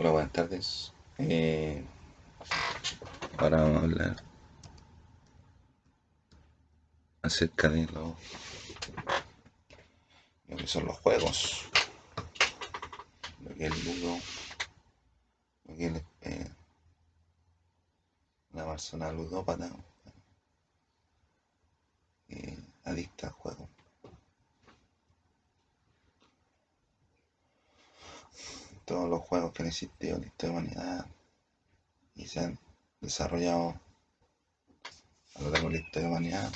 Hola, buenas tardes. Eh, ahora vamos a hablar acerca de lo, que son los juegos, lo que es el ludo, lo que es eh, persona ludópata eh, adicta al juego. Todos los juegos que han existido en la historia de humanidad y se han desarrollado a lo largo de la de humanidad.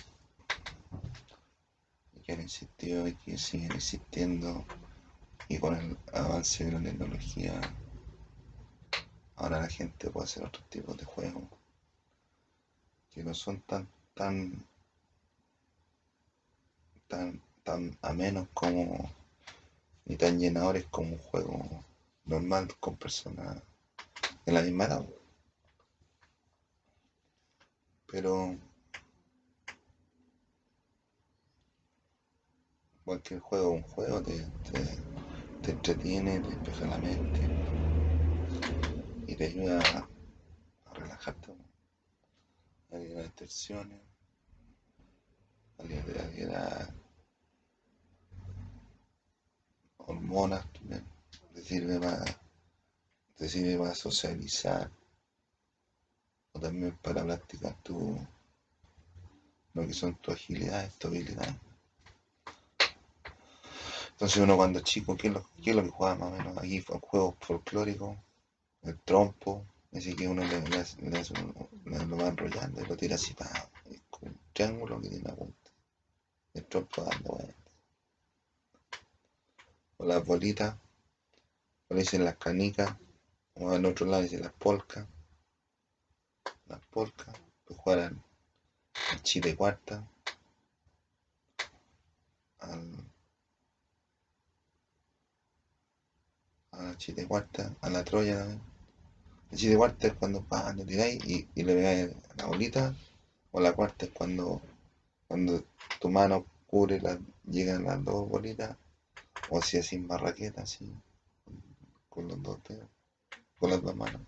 Y que han existido y que siguen existiendo y con el avance de la tecnología ahora la gente puede hacer otros tipos de juegos que no son tan tan tan tan amenos como ni tan llenadores como un juego normal con personas de la misma edad. Pero cualquier juego un juego, te, te, entretiene, te despeja la mente y te ayuda a, relajarte, a liberar tensiones, a a liberar hormonas también, sirve para, te sirve para socializar o también para practicar tu, lo que son tus agilidades, tus habilidades. Entonces uno cuando chico, ¿qué es lo, qué es lo que jugaba más o menos? Aquí juegos folclóricos, el trompo, así que uno le, le le le- lo va enrollando y lo tira así para un triángulo que tiene una punta. El trompo dando vueltas. O las bolitas, le dicen las canicas, o en otro lado dicen las polcas. Las polcas, pues jugar al, al chile cuarta, al, a la chile cuarta, a la troya también. El chile cuarta es cuando tiráis y, y le pegáis la bolita, o la cuarta es cuando, cuando tu mano cubre la, llegan las dos bolitas, o si así en marraqueta, así, con los dos dedos, con las dos manos.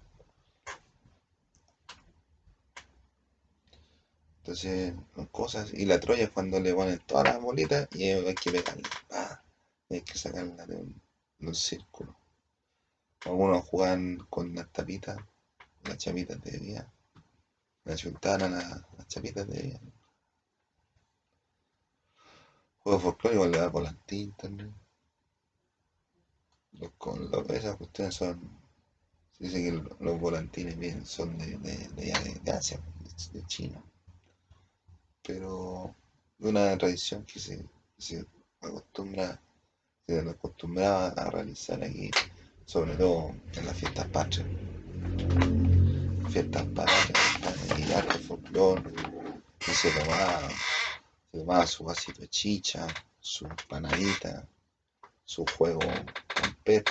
Entonces, cosas, y la troya es cuando le ponen todas las bolitas y hay que pegarle, pa, y hay que sacarla de un, círculo. Algunos juegan con las tapitas, las chapitas de vía, la chuntaban a la- las chapitas de vía. Juegos folclóricos le da volantín también. Con, los- esas cuestiones son, se dice que lo- los volantines vienen, son de, de, de, Asia, de, China. Pero una tradición que se, se acostumbra, se acostumbraba a realizar aquí, sobre todo en las fiestas patrias. Fiestas patrias, y arte folclore, y se tomaba, se tomaba su vasito de chicha, su panadita, su juego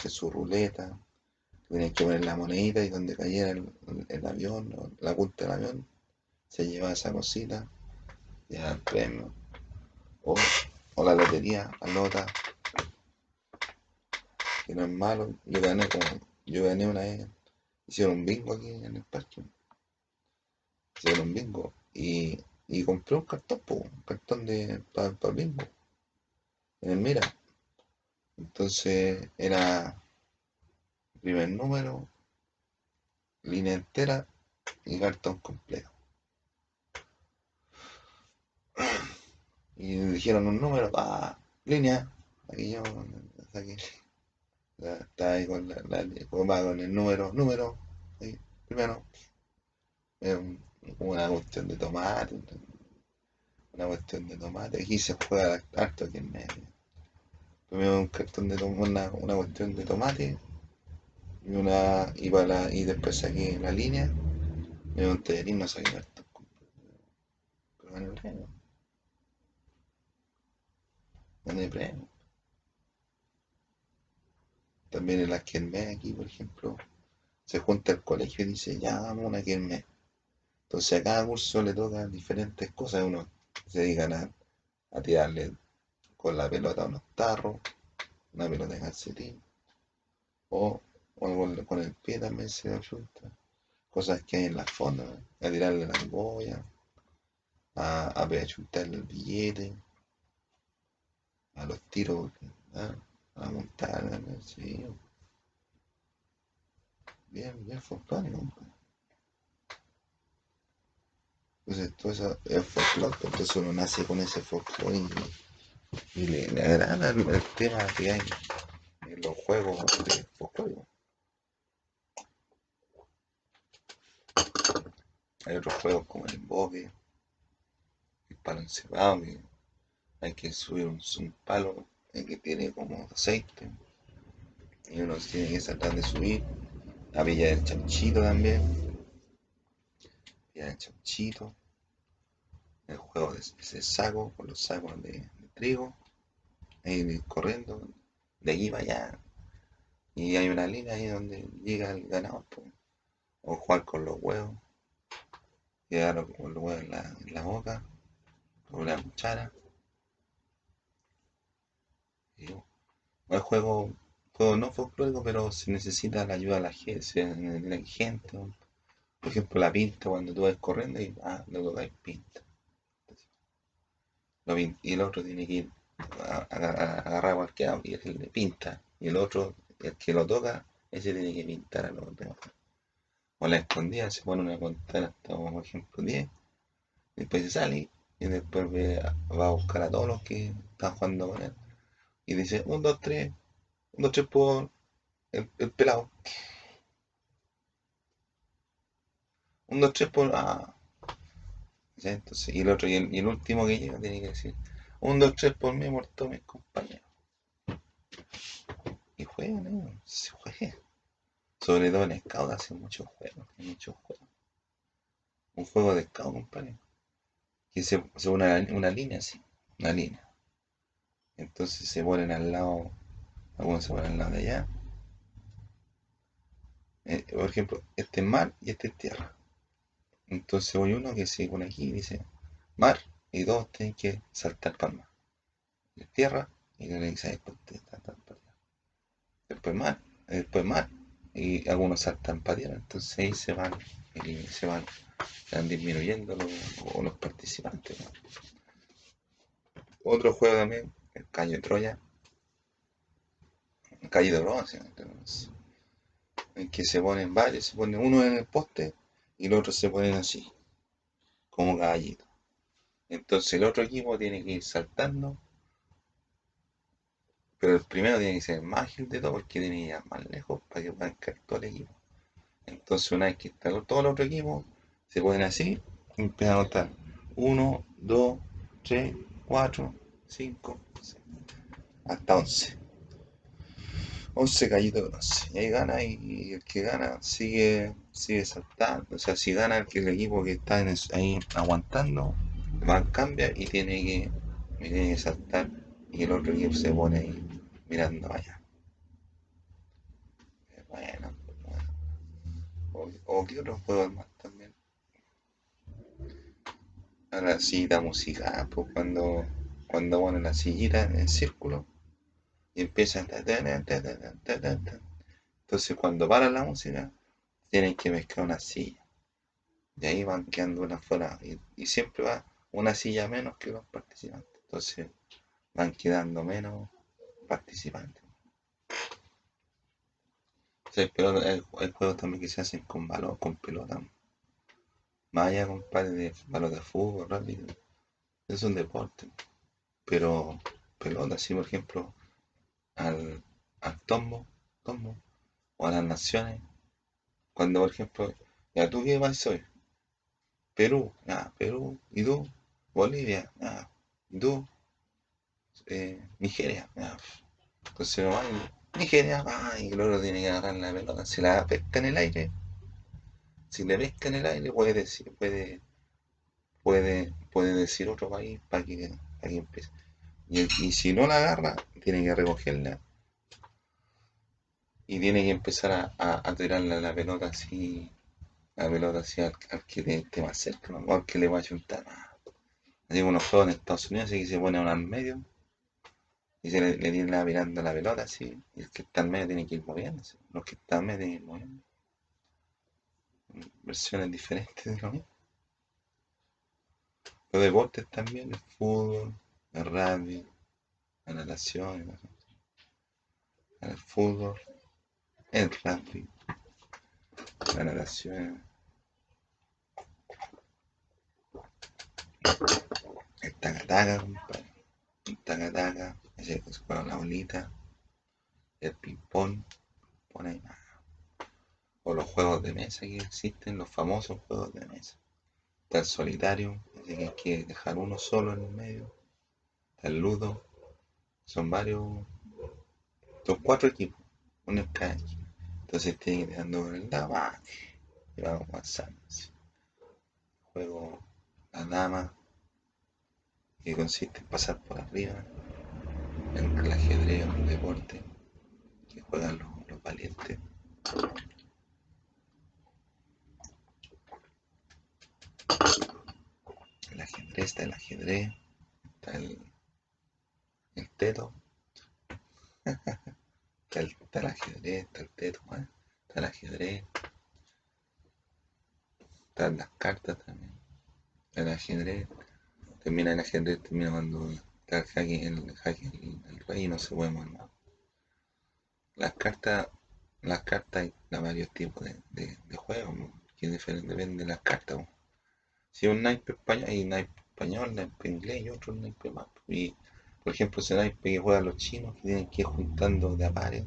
su ruleta. Tenían que poner la monedita y donde cayera el, avión, la punta del avión, se llevaba esa cosita y era el premio. O, o la lotería, la lota, que no es malo. Yo gané como, yo gané una vez, hicieron un bingo aquí en el parque. Hicieron un bingo y, y compré un cartón, un cartón de para el bingo, en el Mira. Entonces era primer número, línea entera y cartón completo. Y dijeron un número, ah, línea. Aquí yo saqué. Estaba ahí con, la, la- con el número, número, ahí, primero. Era un- una cuestión de tomate, una cuestión de tomate. Aquí se juega harto aquí en medio. Primero un cartón de una, una cuestión de tomate y una y, la- y después saqué la línea. Me un tallarín, no saqué cartón. Pero gané premio, gané premio. También en las Kermés aquí, por ejemplo, se junta el colegio y dice, ya vamos una Kermés. Entonces a cada curso le tocan diferentes cosas. Unos se dedican a, a tirarle con la pelota unos tarros, una pelota de calcetín, o, con, con el pie también se ayunta. Cosas que hay en la fonda, a tirarle la boya, a, a achuntarle el billete, a los tiros, ¿ah? a montar, sí. Bien, bien folclórico. Entonces todo eso es folclore, entonces uno nace con ese folclore y, le, le agrada el, tema que hay en los juegos de folclore. Hay otros juegos como el emboque, el palo encerrado, que hay que subir un, un palo que tiene como aceite y uno tiene que tratar de subir. La villa del chanchito también. Villa del chanchito. El juego de ese saco con los sacos de, de trigo. Ahí corriendo de aquí para allá. Y hay una línea ahí donde llega el ganador. pues. O jugar con los huevos. Llegar con los huevos en la, boca. Con la cuchara. Y, el juego, juego no folclórico, pero se necesita la ayuda de la gente. la gente. ¿no? Por ejemplo, la pinta, cuando tú vas corriendo y ah, le tocas pinta. Lo y el otro tiene que ir a, a- a- agarrar cualquiera y él le pinta. Y el otro, el que lo toca, ese tiene que pintar a los demás. O la escondida, se pone una contar hasta, por ejemplo, 10. Después se sale y después va a buscar a todos los que están jugando con él. Y dice, 1, 2, 3, 1, 2, 3 por el, el pelado. 1, 2, 3 por... Ah. Y el otro, y el, el último que llega tiene que decir, 1, 2, 3 por mí, todos mis compañeros. Y juegan, ¿eh? Se juegan. Sobre todo en Scout hacen muchos juegos, hay muchos juegos. Un juego de Scout, compadre. Que se, se una, una línea así, una línea. Entonces se ponen al lado, algunos se ponen al lado de allá. Eh, por ejemplo, este es mar y este es tierra. Entonces hay uno que se pone aquí y dice mar y dos tienen que saltar para. Y tierra y le dice después. Después mar, después mar y algunos saltan para tierra. Entonces ahí se van, y se van, van disminuyendo los, participantes. Otro juego también, el caño de Troya. El caño de bronce, en que se ponen varios, se pone uno en el poste y los otros se ponen así, como caballito. Entonces el otro equipo tiene que ir saltando, pero el primero tiene que ser el más ágil de todo porque tiene que ir más lejos para que puedan caer todo el equipo. Entonces una vez que están todos los otros equipos, se ponen así y empiezan a contar 1, 2, 3, 4, 5, 6, hasta 11. 11 callitos de bronce. Y ahí gana y, el que gana sigue, sigue saltando. O sea, si gana el, que el equipo que está ahí aguantando, va, cambia y tiene que, tiene que saltar. Y el otro equipo se pone ahí mirando allá. Eh, Bueno, bueno. O, o qué otros juegos más también. A la sillita musical, pues cuando, cuando ponen la sillita en el círculo y empiezan. Entonces cuando para la música, tienen que mezclar una silla. Y ahí van quedando una fuera. Y, y siempre va una silla menos que los participantes. Entonces van quedando menos participantes. Hay, pelota- hay- juegos también que se hacen con balón, con pelota. Más allá, compadre, de balón de fútbol, rápido. Es un deporte. Pero pelota, sí, por ejemplo, al, al tombo, tombo, o a las naciones. Cuando, por ejemplo, ya tú qué país soy, Perú, ah, Perú, y tú, Bolivia, ah, y tú, eh, Nigeria. Entonces no va y Nigeria, ah, y otro tiene que agarrar la pelota. Si la pesca en el aire, si le pesca en el aire, puede decir, puede, puede, puede decir otro país para que, para que empiece. Y, si no la agarra, tiene que recogerla y tiene que empezar a, a, a la pelota así, la pelota así al, al que te- esté más cerca, ¿no? al que le va a chuntar. Así como unos juegos en Estados Unidos, así que se pone uno al medio Y se le, tiene la mirando la pelota así. Y el que está en medio tiene que ir moviéndose. Los que están en medio tienen que ir moviendo. Versiones diferentes de lo mismo. Los deportes también, el fútbol, el rugby, la natación, el fútbol, el rugby, la natación, el taca-taca, compadre. El que se juega la bolita, el ping-pong, pone o los juegos de mesa que existen, los famosos juegos de mesa. El solitario, ese que hay que dejar uno solo en el medio. El ludo, son varios, son cuatro equipos, uno en cada. Entonces tiene que dando el ¡ah! y vamos avanzando. Juego la dama, que consiste en pasar por arriba, el ajedrez, un deporte que juegan los, los valientes. El ajedrez, está el ajedrez, está teto, está el, ajedrez, está el teto, ¿eh? está el ajedrez, están las cartas también, el ajedrez, termina el ajedrez, termina cuando está el jaque, el, jaque, el, el rey no se puede más. Las cartas, las cartas hay varios tipos de, de, juegos, que depende de las cartas. Si un naipe español, hay naipe español, naipe inglés y otro naipe más. Y, por ejemplo, ese naipe que juegan los chinos, que tienen que ir juntando de a pares,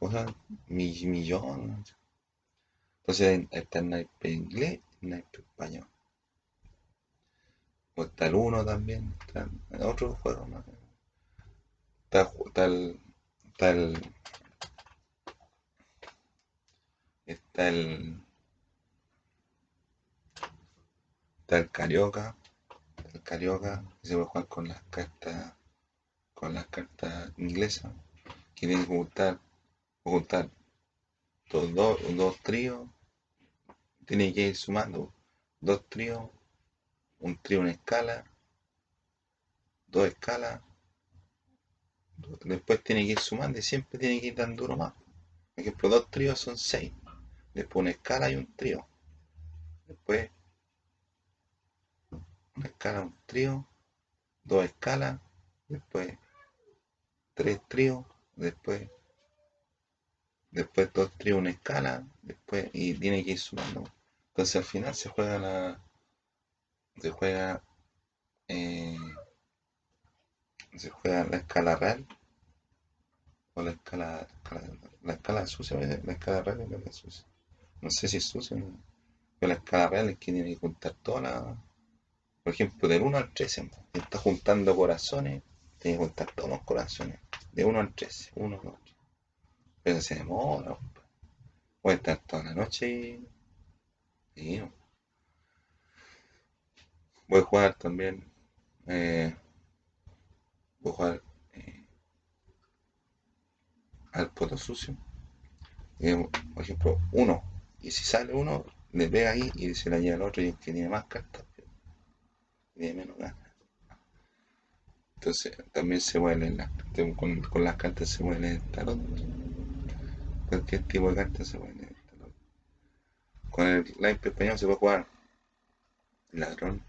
juegan mi- millones. Entonces está el naipe inglés y el naipe español. O está el uno también, está el otro juego. Está, el, está el, está el, está el carioca, carioca, que se puede jugar con las cartas, con las cartas inglesas, que que juntar, juntar dos, dos, tríos, tiene que ir sumando dos tríos, un trío en escala, dos escalas, después tiene que ir sumando y siempre tiene que ir dando uno más. Por ejemplo, dos tríos son seis, después una escala y un trío, después una escala, un trío, dos escalas, después tres tríos, después, después dos tríos, una escala, después, y tiene que ir sumando. Entonces al final se juega la, se juega, eh, se juega la escala real o la escala, escala- la escala sucia, la escala real la escala sucia. No sé si es sucia, pero la escala real es que tiene que juntar todas las, por ejemplo, del 1 al 13, ¿no? Si está juntando corazones, tiene que juntar todos los corazones, de 1 al 13, 1, 2, 3. Pero se demora, puede estar toda la noche y, y. Voy a jugar también, eh, voy a jugar eh, al poto sucio, eh, por ejemplo, uno, y si sale uno, le pega ahí y se la lleva al otro y el que tiene más cartas, tiene menos ganas. Entonces también se las con, con las cartas se mueven el tarot. Cualquier tipo de cartas se mueve el tarot. Con el naipe español se puede jugar ladrón.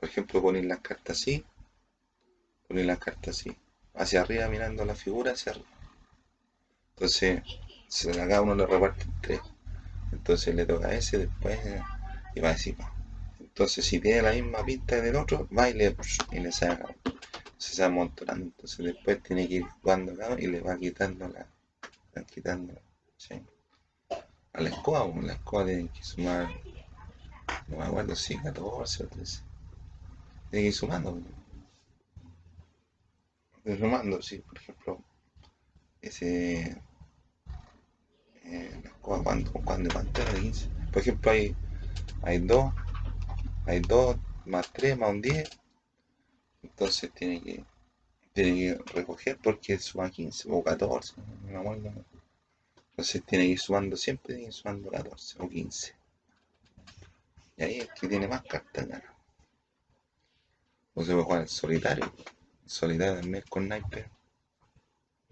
Por ejemplo, poner las cartas así, poner las cartas así, hacia arriba mirando la figura hacia arriba. Entonces, se, a cada uno le reparten tres. Entonces le toca a ese, después y va así. Entonces, si tiene la misma pinta del otro, va y le, y le saca. Se va amontonando. Entonces, después tiene que ir jugando acá y le va quitando la. Va quitando. ¿sí? A la escoba, o la escoba tiene que sumar. No me acuerdo si 14 o 13. Tiene que ir sumando. Ir sumando, sí, por ejemplo. Ese. Eh, la escoba, ¿cuándo, cuándo, cuánto de 15? Por ejemplo, hay, hay 2, hay 2 más 3 más un 10. Entonces tiene que, tiene que recoger porque suma 15 o 14, no me acuerdo. Entonces tiene que ir sumando siempre, tiene que ir sumando 14 o 15. Y ahí el que tiene más cartas gana. O se puede jugar el solitario. El solitario también con naipe.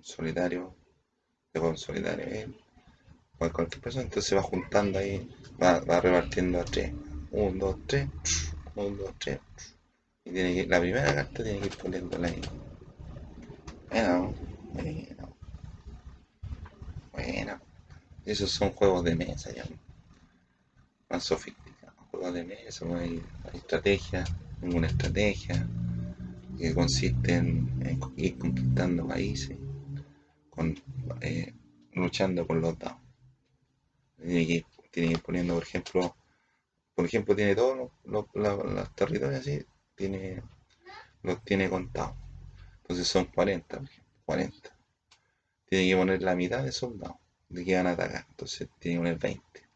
solitario, de juego solitario, eh, con cualquier persona, entonces va juntando ahí, va, va repartiendo a tres, un, dos, tres, un, dos, tres, y tiene que, la primera carta tiene que ir poniéndola ahí. Bueno, bueno, bueno, esos son juegos de mesa ya, más sofisticados, juegos de mesa, hay, hay estrategia, ninguna estrategia, que consiste en, ir conquistando países, con, eh, luchando con los dados. Tiene que, tiene que ir poniendo, por ejemplo, por ejemplo, tiene todos los, territorios así, tiene, los tiene contados. Entonces son 40, 40. Tiene que poner la mitad de soldados de que van a atacar. Entonces tiene que poner 20.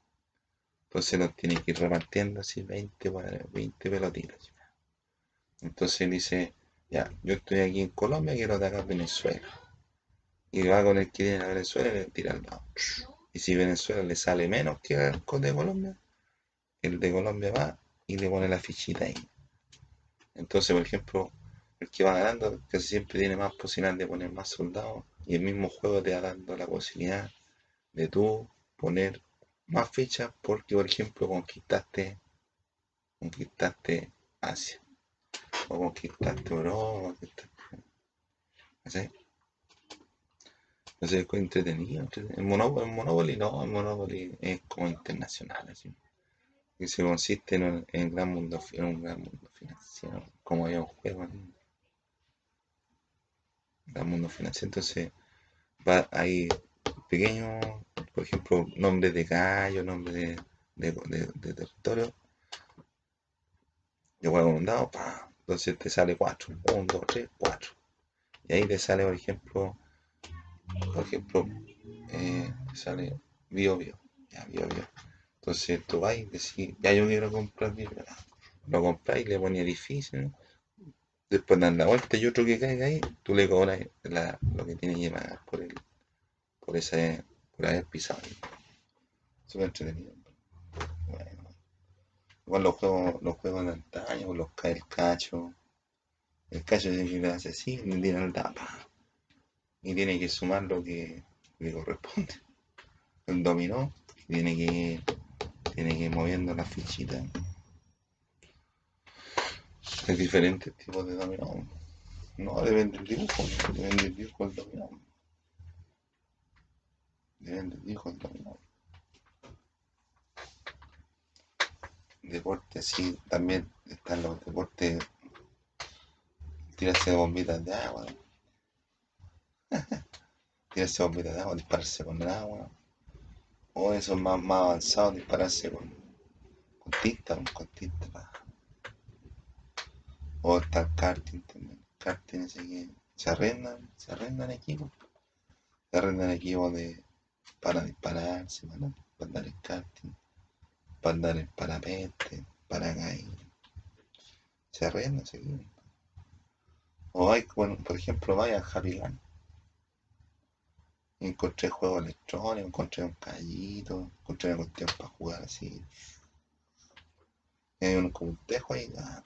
Entonces los tiene que ir repartiendo así 20, 20 pelotitas. Entonces dice, ya, yo estoy aquí en Colombia, quiero atacar Venezuela. Y va con el que tiene a Venezuela y le tira al lado. Y si Venezuela le sale menos que el de Colombia, el de Colombia va y le pone la fichita ahí. Entonces, por ejemplo, el que va ganando casi siempre tiene más posibilidad de poner más soldados y el mismo juego te va dando la posibilidad de tú poner más fichas porque, por ejemplo, conquistaste, conquistaste Asia o conquistaste Europa, ¿sí? Entonces es entretenido, entretenido. El Monopoly, Monopoly no, el Monopoly es como internacional, así. Que se consiste en un, gran mundo, en un gran mundo financiero, como hay un juego gran mundo financiero. Entonces va ahí pequeños, por ejemplo, nombres de callo, nombres de, de, de, territorio. Yo juego un dado, pa, entonces te sale 4, 1, 2, 3, 4. Y ahí te sale, por ejemplo, por ejemplo, eh, sale bio, bio, ya, bio, bio. Entonces tú vas y decís, ya yo quiero comprar bio, lo compras y le pones difícil, después dan la vuelta y otro que caiga ahí, tú le cobras la, lo que tiene que pagar por el, por ese, por haber pisado. Súper entretenido. Bueno. Igual los juegos, los juegos de antaño, los el cacho. El cacho se le hace así, le tira el tapa y tiene que sumar lo que le corresponde. El dominó tiene que tiene que ir moviendo la fichita. Hay diferentes tipos de dominó. No, depende del dibujo, depende del dibujo del dominó. Depende del dibujo del dominó. Deporte, sí, también están los deportes tirarse bombitas de agua. tirarse bombitas de agua, dispararse con el agua. O eso es más, más avanzado, dispararse con, con tinta, con tinta. O está el karting también. Karting ese que se arrendan, se arrendan equipos. Se arrendan equipos de, para dispararse, para, para andar en karting, para andar en parapente, para caer. Se arrendan ese equipo. O hay, bueno, por ejemplo, vaya a encontré juegos electrónicos, encontré un callito, encontré una cuestión para jugar así. hay un, como un tejo ahí, ah.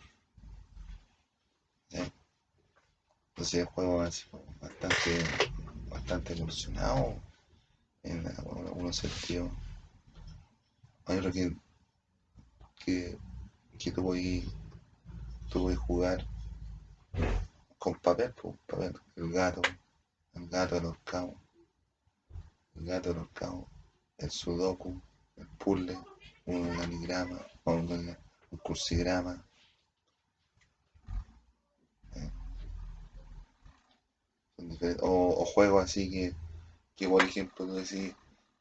¿Sí? Entonces juego así bastante, bastante evolucionado en, algunos sentidos. Hay otro que, que, que tú a jugar con papel, pues, papel, el gato, el gato de los cabos el gato ahorcado, el sudoku, el puzzle, un organigrama, un, cursigrama. Eh. O, juegos así que, que, por ejemplo, tú decís,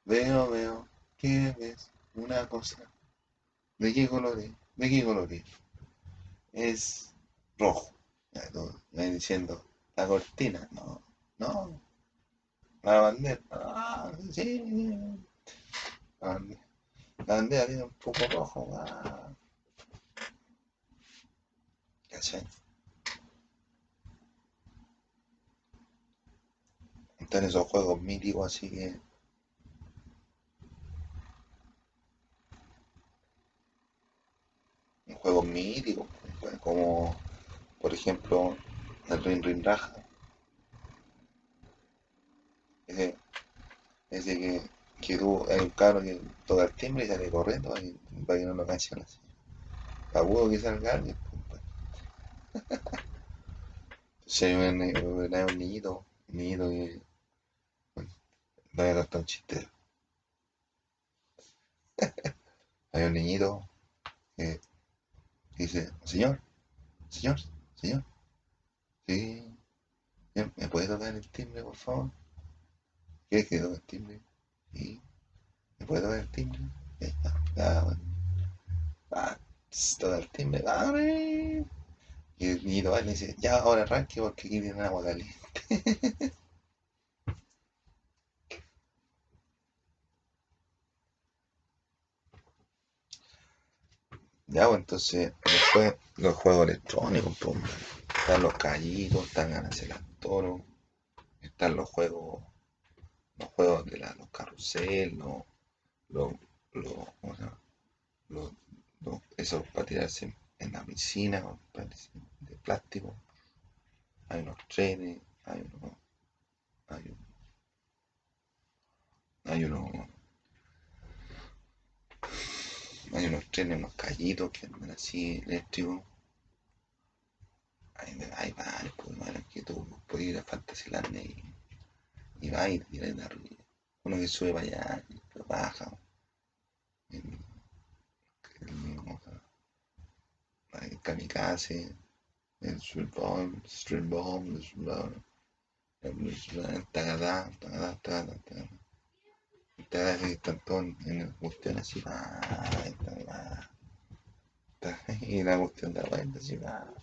veo, veo, ¿qué ves? Una cosa. ¿De qué color es? ¿De qué color es? Es rojo. Ya, diciendo, la cortina, no, no, la bandera. Ah, sí. La bandera, tiene un poco rojo. Ah. ¿Cachai? Están esos juegos míticos así que. Juegos míticos, pues, como por ejemplo el Ring Ring Raja Ese, ese que, que tú, hay un cabro que toca el timbre y sale corriendo y, para que no lo así. Agudo que salga alguien. pues, Si hay un, un, niñito, un niñito que bueno, voy a contar un chiste. Hay un niñito que dice, señor, señor, señor, sí, ¿me puede tocar el timbre, por favor? ¿Quieres que toque el timbre? Sí, ¿me puede tocar el timbre? Ah, ah, bueno. Ah, toca el timbre, ¡abre! Y el niñito va y le dice, ya, ahora arranque porque aquí viene agua caliente. Ya, pues entonces, después los juegos electrónicos, pues, están los callitos, están ganas el toro, están los juegos, los juegos de los carrusel, los, los, los. Los, esos para tirarse en, la piscina, de plástico, hay unos trenes, hay unos, hay, un- hay unos, hay unos trenes, unos callitos que andan así eléctricos, hay, hay varios, pues, que tú puedes ir a Fantasyland y, y vas y te tiras de arriba. Uno que sube para allá y baja. El, el, el kamikaze, el street bomb, street bomb, el tagadá, tagadá, tagadá, tagadá. Tagadá que están todos en cuestión así, va, y la cuestión de la vuelta así, va.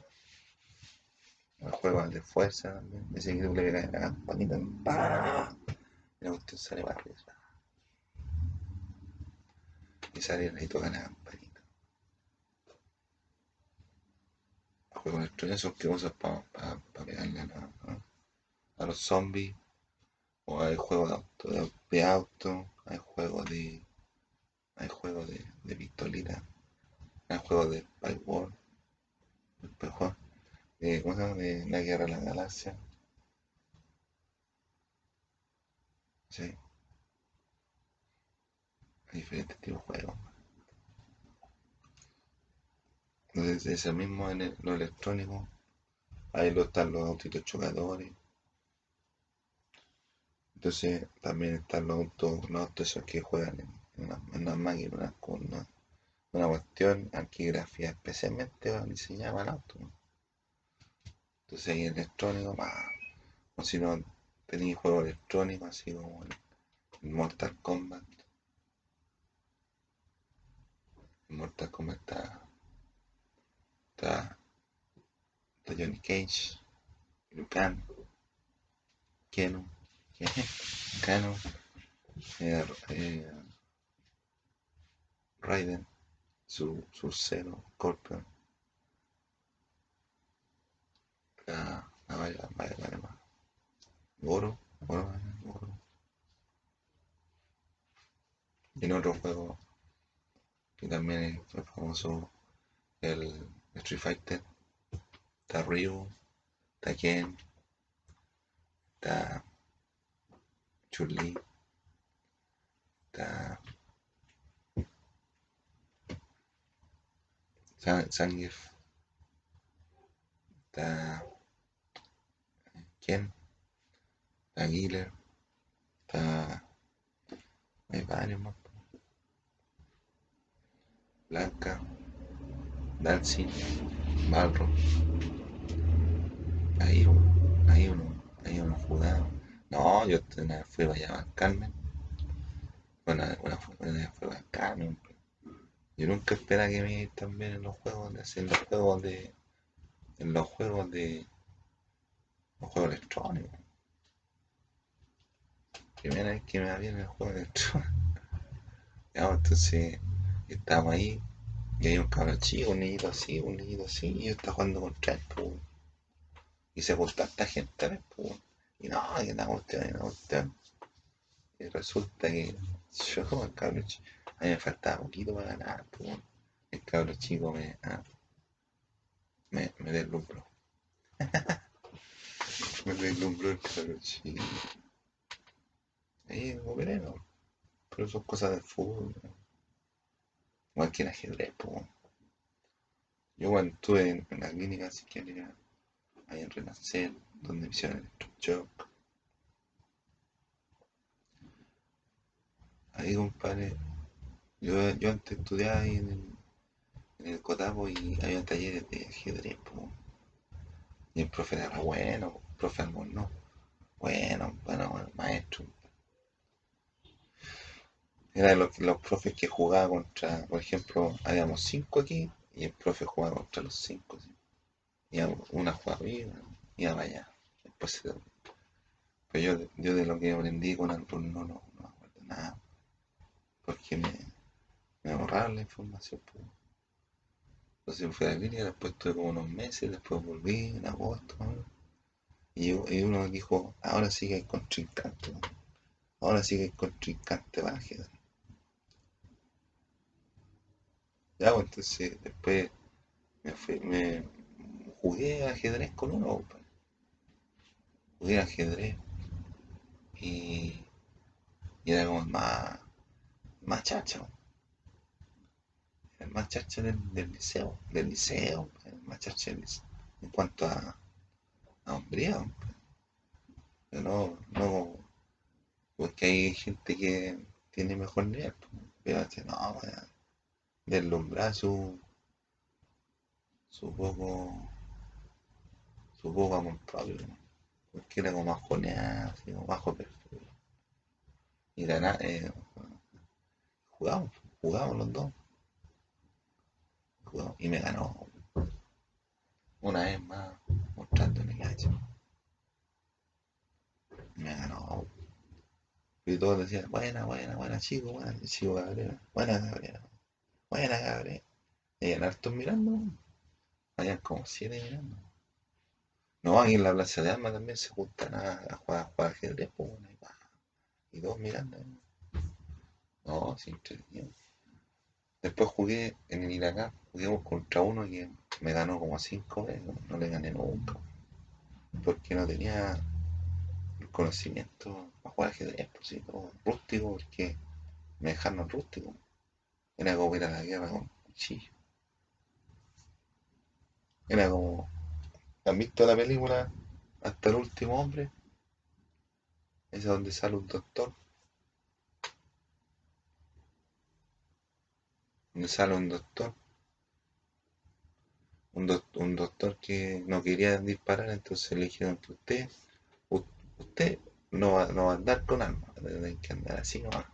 Los juegos de fuerza también, ese que le pegas la campanita, ¡pah! y la cuestión sale para arriba, y sale y toca la campanita. Los juegos electrónicos son que usas para pa, pa pegarle a, la- a- los zombies, o hay juegos de auto, de, de auto, hay juegos de, hay juegos de, de pistolita, hay juegos de hay juegos de, ¿cómo se llama? de la guerra de la galaxia, sí, hay diferentes tipos de juegos. Entonces, ese mismo en lo electrónico, ahí lo están los autitos chocadores. Entonces también están los autos, los autos esos que juegan en, en una, con una, cuestión aquí grafía especialmente diseñada para el auto. Entonces ahí electrónico, más, o si no tenéis juegos electrónicos así como el Mortal Kombat. Mortal Kombat está, está, está Johnny Cage, Liu Kang, Keno, Kano, eh, eh, Raiden, su, su cero, Scorpion, vaya, vaya, vaya más. Goro, Goro. Y en otro juego que también es famoso, el Street Fighter, está Ryu, está Ken, está Chun-Li, está Zangief, Ken, está Guiller, está... hay varios más. Blanca, Nancy, Balro, ahí uno, ahí uno, ahí uno jugado. No, yo una vez fui para a Carmen, una, una, una vez fui a Carmen. Yo nunca esperaba que me bien en los juegos en los juegos de, en los juegos de, los juegos electrónicos. Primera vez que me bien en el juego electrónico. Ya, entonces, estábamos ahí, y hay un cabrón chico, un niñito así, un niñito así, y yo estaba jugando contra él, pues. Y se juntó esta gente. Y no, que una cuestión, y una cuestión. Y resulta que yo, el cabrón chico, a mí me faltaba poquito para ganar. El cabrón chico me, ah, me, me deslumbró. me deslumbró el cabrón chico. ahí ¿no? Pero son cosas del fútbol. ¿no? Igual que el ajedrez, pues. Yo cuando estuve en, en la clínica psiquiátrica, ahí en Renacer, donde me hicieron electroshock, ahí compadre, yo, yo antes estudiaba ahí en el, en el Cotapo y había talleres de ajedrez, pues. Y el profe era bueno, profe no bueno, bueno, maestro. Era de los, profes que jugaba contra, por ejemplo, habíamos cinco aquí y el profe jugaba contra los cinco. Y una jugaba bien, iba para allá. Después se Pero yo, yo de lo que aprendí con Android no, no, me acuerdo nada. Porque me, me la información. Pues. Entonces fui a la clínica, después estuve como unos meses, después volví en agosto. Y, uno dijo, ahora sí que hay contrincante. Ahora sí que hay contrincante ajedrez. Ya, pues entonces después me, fui, me jugué ajedrez con uno. Pues. Jugué ajedrez y, y era como más, más chacha. El más chacha del, del, liceo, del liceo, el más chacha del liceo, en cuanto a hombría. No, no, porque hay gente que tiene mejor nivel. Pero no, deslumbrar su, su poco, su poco amor propio, porque era como más joneado, así como bajo perfil. Y ganar, eh, jugamos, jugamos los dos. Jugamos, y me ganó una vez más. Y me ganó. Y todos decían, buena, buena, buena, chico, buena, chico Gabriela, buena Gabriela, buena Gabriela. Y hayan hartos mirando, hayan como siete mirando. No, aquí en la plaza de armas también se juntan a, a jugar, a jugar ajedrez, pues, y, y dos mirando. No, sin entretenido. Después jugué en el Irakán, juguemos contra uno que me ganó como cinco veces, no le gané nunca. Porque no tenía el conocimiento para jugar ajedrez, pues sí, todo rústico, porque me dejaron rústico. Era como ir a la guerra con cuchillo. Era como ¿Han visto la película Hasta el último hombre? Esa donde sale un doctor. Donde sale un doctor. Un, doc un doctor que no quería disparar, entonces le dijeron usted, usted no va, no va a andar con armas, tiene que andar así nomás.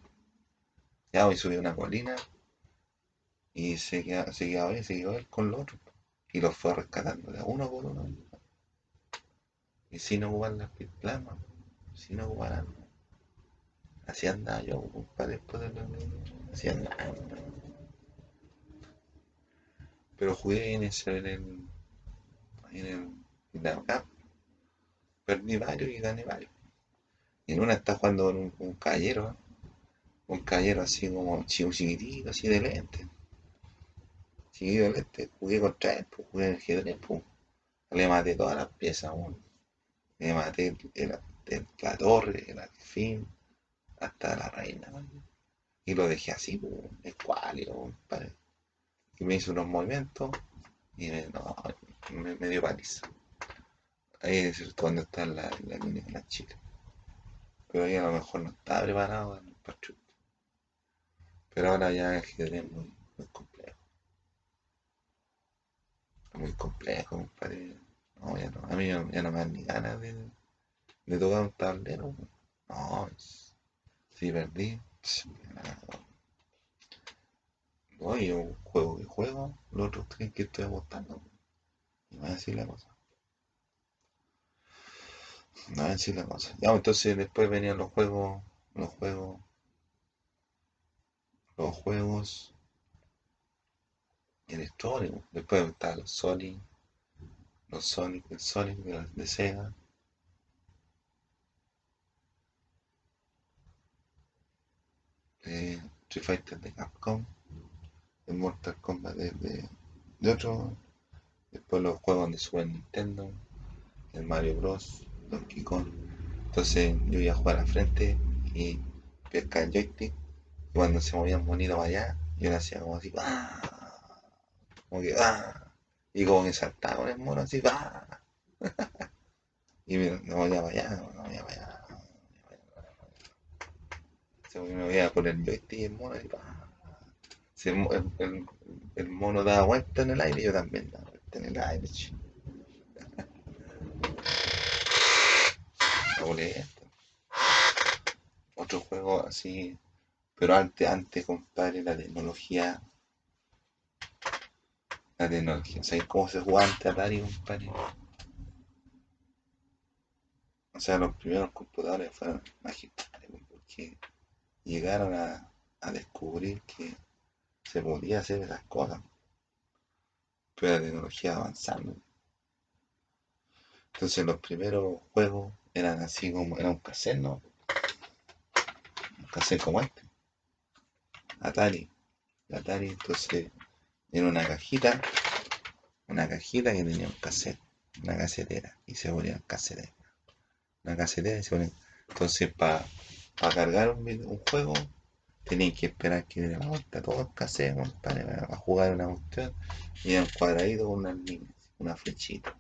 Ya hoy subió una colina y se quedó, se quedó él con los otros y los fue rescatando de uno por uno. Y sin ocupar las plasmas, sin ocupar armas. Así andaba yo, compadre, después de la Así andaba. Pero jugué en ese, en el, en el, la acá. Perdí varios y gané varios. Y en una está jugando con un, un caballero, un caballero así como chiquitito, así de lente. Chiquitito de lente. Jugué contra él, pues, jugué en el ajedrez, pues. Le maté todas las piezas, bueno. Le maté el, la torre, el alfil, hasta la reina, ¿no? Y lo dejé así, pues, escuálido, compadre. Y me hizo unos movimientos y me, dio paliza. Ahí es cierto está la, la línea de la chica. Pero ahí a lo mejor no estaba preparado en el pachuco. Pero ahora ya el ajedrez es muy, muy complejo. Muy complejo, compadre. No, ya no, a mí ya, ya no me dan ni ganas de, de tocar un tablero. No, si perdí, no, yo juego y juego, los otros creen que estoy apostando. Y me a decir la cosa. Van a decir la cosa. Ya, entonces después venían los juegos, los juegos, los juegos electrónicos. Después estaban los Sonic, los Sonic, el Sonic de, de Sega. Eh, Street Fighter de Capcom, el Mortal Kombat de, de, otro, después los juegos de Super Nintendo, el Mario Bros, Donkey Kong. Entonces yo iba a jugar al frente y pesca el joystick. Y cuando se movía un monito para allá, yo le hacía como así, ¡ah! Como que, ¡ah! Y como que saltaba con el mono así, ¡ah! y me, me movía para allá, me movía para allá. Se me movía por el joystick y el mono y ¡ah! Se, el, el, el, mono daba vuelta en el aire yo también daba vuelta en el aire. Otro juego así, pero antes, antes, compadre, la tecnología. La tecnología. ¿Sabes cómo se jugaba antes Atari, compadre? O sea, los primeros computadores fueron magistrales, porque llegaron a, a descubrir que se podía hacer esas cosas. Pero la tecnología avanzando. Entonces los primeros juegos eran así como, era un cassette, ¿no? Un cassette como este. Atari. Atari, entonces era una cajita, una cajita que tenía un cassette, una casetera, y se ponía el cassette. Una casetera y se ponía. Entonces para cargar un, un juego tenía que esperar que la vuelta todo el cassette, para jugar una cuestión, y era un cuadradito con unas líneas, una flechita.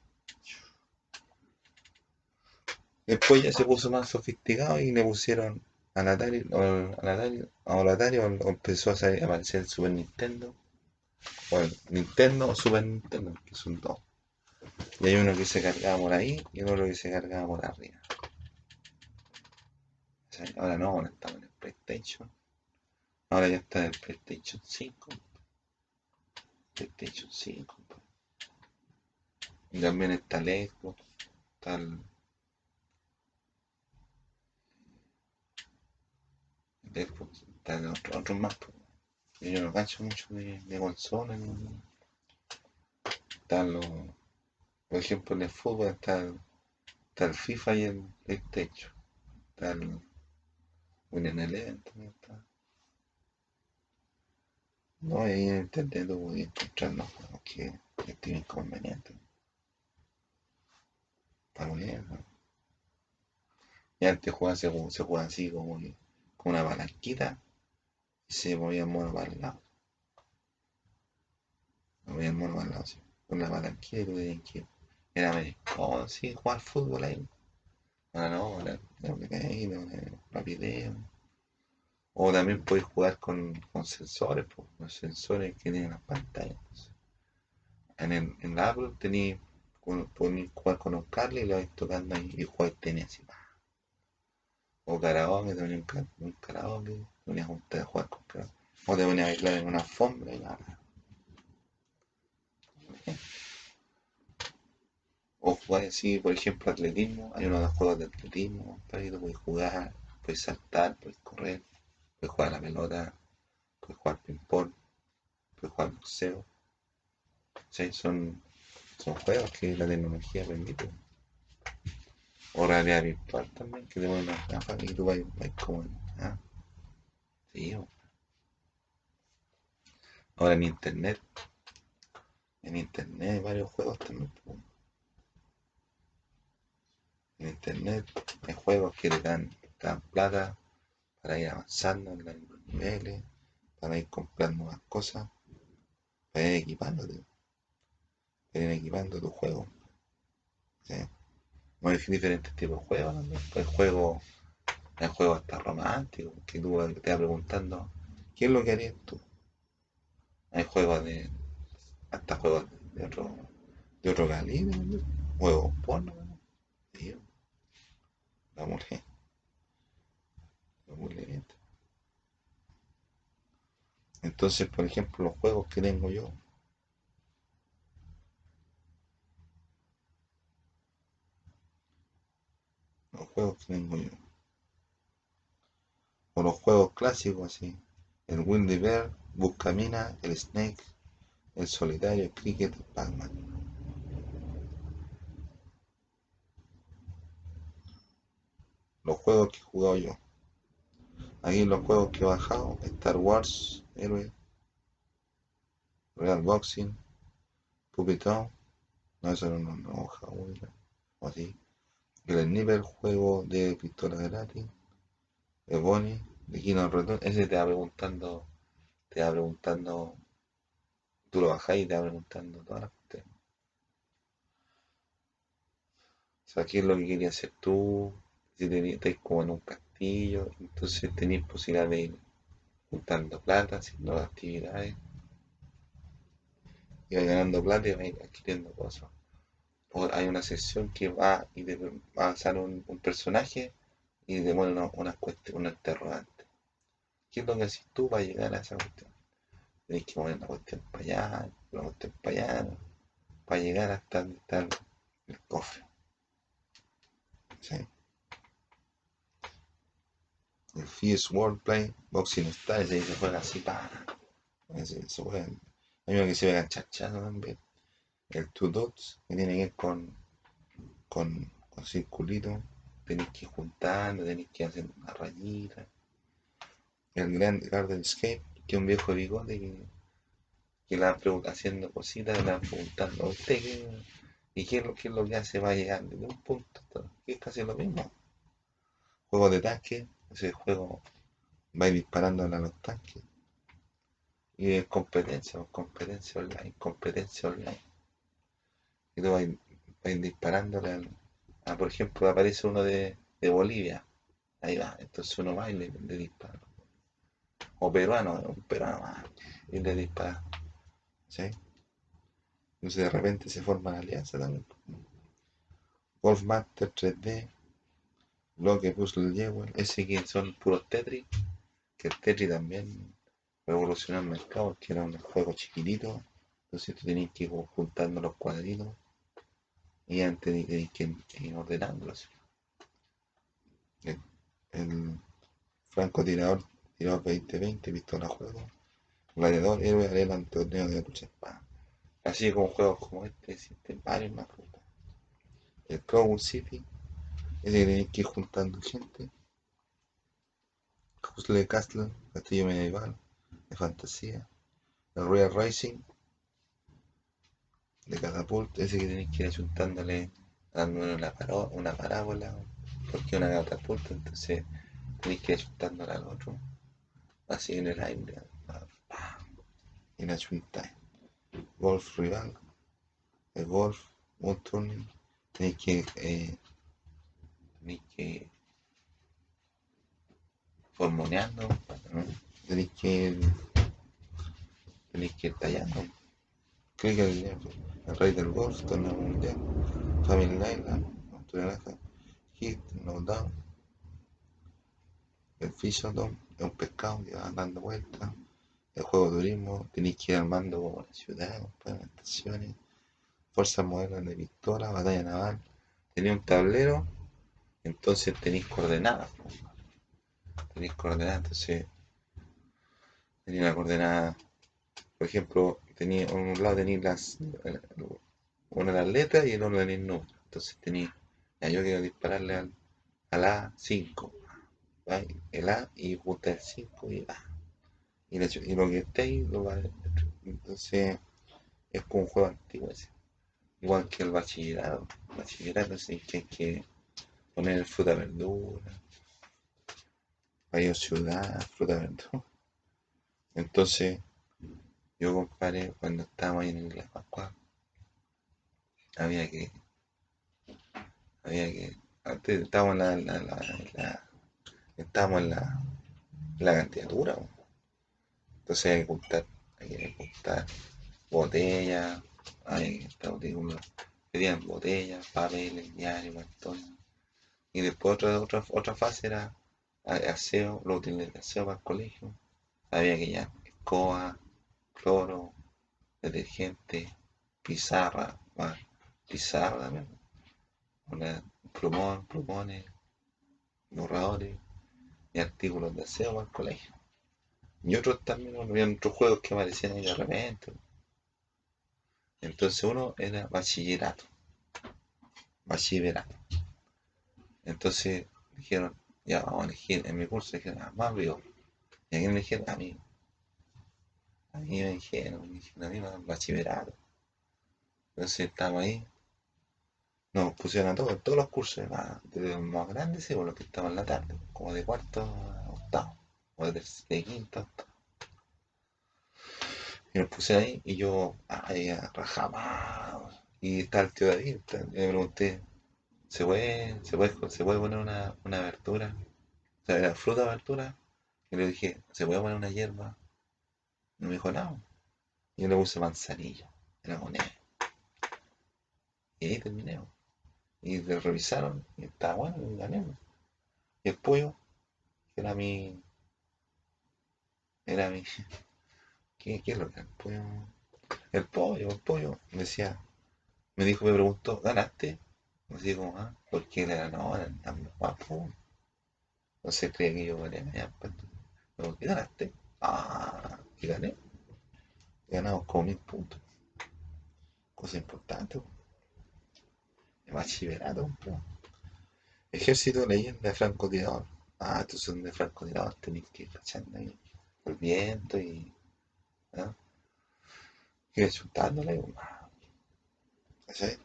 Después ya se puso más sofisticado y le pusieron al Atari, o al Atari, o al empezó a, salir, a aparecer el Super Nintendo, o el Nintendo o Super Nintendo, que son dos. Y hay uno que se cargaba por ahí y otro que se cargaba por arriba. ahora no, ahora estamos en el PlayStation. Ahora ya está el PlayStation 5. PlayStation 5. Y también está el Xbox, está el Xbox, está de otros otro más. Yo no canso mucho de, de consolas. Están los, por ejemplo, en el fútbol está el, está el FIFA y el PlayStation. Está el Winning también está. No, ahí en internet voy encontrando juegos que, que tienen inconvenientes. Está bien, ¿no? Y antes jugaba, se, se jugaba así como que una palanquita y se movía el mono para el lado. Se movía mono para el lado. Con la palanquita y tú tenías que Era oh, sí, jugar fútbol ahí. Ahora no, la, la rapidez. O también podéis jugar con, con sensores, pues, los sensores que tienen las pantallas. En, el, en la Apple tenéis, podéis jugar con un cable y lo vais tocando ahí y jugáis tenis así. O karaoke, te un, un karaoke, te ponías a jugar con karaoke. O te ponías a bailar en una alfombra y nada. O jugar así, por ejemplo, atletismo. Hay unos juegos de atletismo, para que puedes jugar, puedes saltar, puedes correr, jugar a la pelota, puedes jugar ping-pong, puedes jugar boxeo. ¿Sí? Son, juegos que la tecnología permite. O realidad virtual también, que te ponen una gafas y tú vas, vas como. ¿ah? Sí, Ahora en internet. En internet hay varios juegos también. En internet hay juegos que te dan, dan plata para ir avanzando en los niveles, para ir comprando más cosas, para ir equipándote, para ir equipando tu juego. ¿sí? hay diferentes tipos de juegos. Hay juegos, hay juegos hasta románticos, que tú te vas preguntando, ¿qué es lo que harías tú? Hay juegos de, hasta juegos de otro, de otro calibre, ¿no? juegos porno, ¿no? la mujer, la mujer. Entonces, por ejemplo, los juegos que tengo yo, los juegos que tengo yo. O los juegos clásicos así. El Windy Bear, Buscamina, el Snake, el Solitario, el Cricket, el Pac-Man. Los juegos que he jugado yo. Aquí los juegos que he bajado, Star Wars, Héroe, Real Boxing, Puppet Town. No, eso no, no, no, o así. El Sniper, juego de pistola gratis. el Bonnie, de Kino Return, ese te va preguntando, te va preguntando, tú lo bajás y te va preguntando todas las cuestiones. O sea, qué es lo que querías hacer tú, si te como en un entonces tenéis posibilidad de ir juntando plata, haciendo actividades, y ganando plata y vais adquiriendo cosas. Hay una sección que va y te va a avanzar un, personaje y te pone una, una cuestión, una interrogante. ¿Qué es lo que haces tú para llegar a esa cuestión? Tienes que mover una cuestión para allá, una cuestión para allá, para llegar hasta donde está el, el cofre. ¿Sí? El Fierce Worldplay, Boxing Style, se juega así para. Ese, se juega. Hay uno que se ve chachado también. El Two Dots, que tiene que ver con, con, con circulito. Tenéis que ir juntando, tenéis que hacer una rayita. El Grand Garden Escape, que un viejo bigote que, que la haciendo cositas, le van preguntando a usted qué, y qué es, lo, qué lo que hace va llegando de un punto, que es casi lo mismo. Juego de tanque, ese juego va disparando a los tanques. Y es competencia, competencia online, competencia online. Y tú vas, vas disparándole a, por ejemplo, aparece uno de, Bolivia. Ahí va, entonces uno va y le, dispara. O peruano, un peruano más, y le dispara. ¿Sí? Entonces de repente se forman alianzas también. Golf Master 3D, Bloque Puzzle Jewel, ese que son puros Tetris, que el Tetris también revolucionó el mercado, que era un juego chiquitito, entonces tú tenías que ir juntando los cuadritos y antes tenías que ir ordenándolos. El, el francotirador tiró 2020, pistola juego, gladiador, héroe, arena, torneo de lucha espada. Así como juegos como este, existen varios más. El Crowd City, ese que tenéis que ir juntando gente. Hustle Castle, Castillo Medieval, de fantasía. El Royal Racing, de Catapult, ese que tenéis que ir juntándole, dándole una, paró, una parábola, porque una catapulta, entonces tenéis que ir juntándole al otro. Así en el aire. La juntáis. Golf Rival, el Golf, un tenéis que, eh, tenéis que formoneando, tenéis que tenéis que ir tallando. Clic el, el rey del golf, torneo mundial, Family Island, naturaleza, hit, no down, el Fishodom, es un pescado que va dando vueltas el juego de turismo, tenéis que ir armando como la ciudad, las estaciones, fuerzas modernas de pistola, batalla naval, tenéis un tablero, entonces tenéis coordenadas. Tenéis coordenadas, entonces tenéis una coordenada, por ejemplo, tenéis en un lado tenéis las una de las letras y en otro tenéis números. Entonces tenéis, yo quiero dispararle al, al A5, el A y junta el 5 y A y, lo que ahí lo va Entonces es como un juego antiguo ese. Igual que el bachillerato. El bachillerato sí que que poner fruta verdura. Varios ciudad, fruta verdura. Entonces, yo comparé cuando estábamos ahí en la Pascua, había que, había que, antes estábamos en la, la, la, estábamos en la, la candidatura, entonces hay que ocultar, hay que ocultar botellas, hay que pedían botellas, papeles, diarios, cartones. Y después otra, otra, otra fase era aseo, lo utiles de aseo para el colegio. Había que ya escoba, cloro, detergente, pizarra, pizarra también, una, plumón, plumones, borradores y artículos de aseo para el colegio. Y otros también, había otros juegos que aparecían ahí de repente. Entonces uno era bachillerato. Bachillerato. Entonces dijeron, ya vamos a elegir, en mi curso dijeron, ah, más vivo. Y a quién me dijeron, a mí. A mí me dijeron, me dijeron a mí bachillerato. Entonces estamos ahí. nos pusieron a todos, todos los cursos, más, más grandes, sí, los que estaban en la tarde, como de cuarto a octavo, o de, quinto a octavo. Y nos puse ahí y yo, ay, rajaba. Y está el tío David, le pregunté, ¿se puede, se puede, se puede poner una, una verdura? O sea, era fruta o verdura. Y le dije, ¿se puede poner una hierba? Y me dijo, no. Y yo le puse manzanilla, era él. Y ahí terminé. Y le revisaron y estaba bueno, gané. Y el pollo, que era mi. Era mi. ¿Qué, qué es lo que es el pollo? El pollo, el pollo. Me decía, me dijo, me preguntó, ¿ganaste? Así como, ah, porque él era, no, era tan guapo. Entonces creía que yo gané. Ya, pues, pero, ¿qué ganaste? Ah, ¿qué gané? Ganamos como mil puntos. Cosa importante. po. El bachillerato, po. Ejército leyenda de francotirador. Ah, estos son de francotirador, tenéis que ir cachando ahí. El viento y. ¿no? Ir chutándole. ¿Cachai?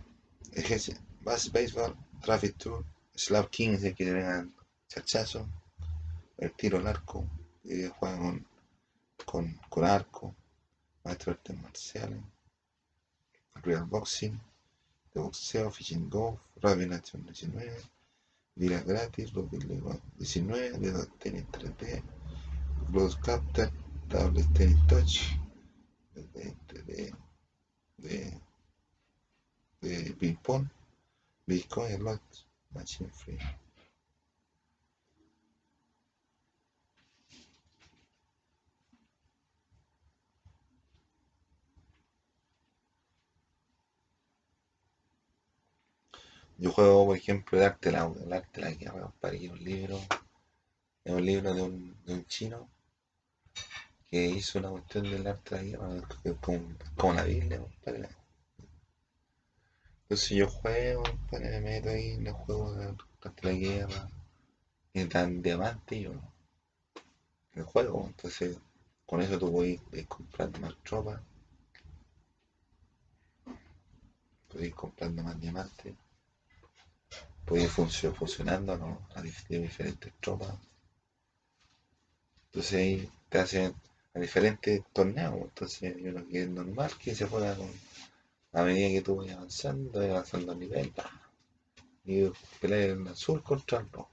Ejército. Base Baseball, Traffic Tour, Slap King, si que vengan chachazo. El tiro al arco, que juegan con, con, arco. Maestro de artes marciales. Real Boxing, de boxeo, Fishing Golf, Rugby Nation 19, Vida gratis, Rugby League 19, de tenis 3D, Close Captain, Table Tennis Touch, de, de, de, de, de ping pong, Bitcoin, Lot, Machine Free. Yo juego, por ejemplo, el arte de la, el arte la guerra, es un libro, es un libro de un, de un chino que hizo una cuestión del arte de la guerra, es como, como la Biblia. Entonces yo juego, me meto ahí del arte de la guerra, y dan diamante yo. El juego, entonces con eso tú ir comprando más tropas, ir comprando más diamantes, puedes ir funcio- funcionando ¿no? a diferentes tropas. Entonces te hacen a diferentes torneos. Entonces hay uno que es normal, que se juega con, a medida que tú vayas avanzando, vas avanzando a nivel, y peleas el azul contra el rojo.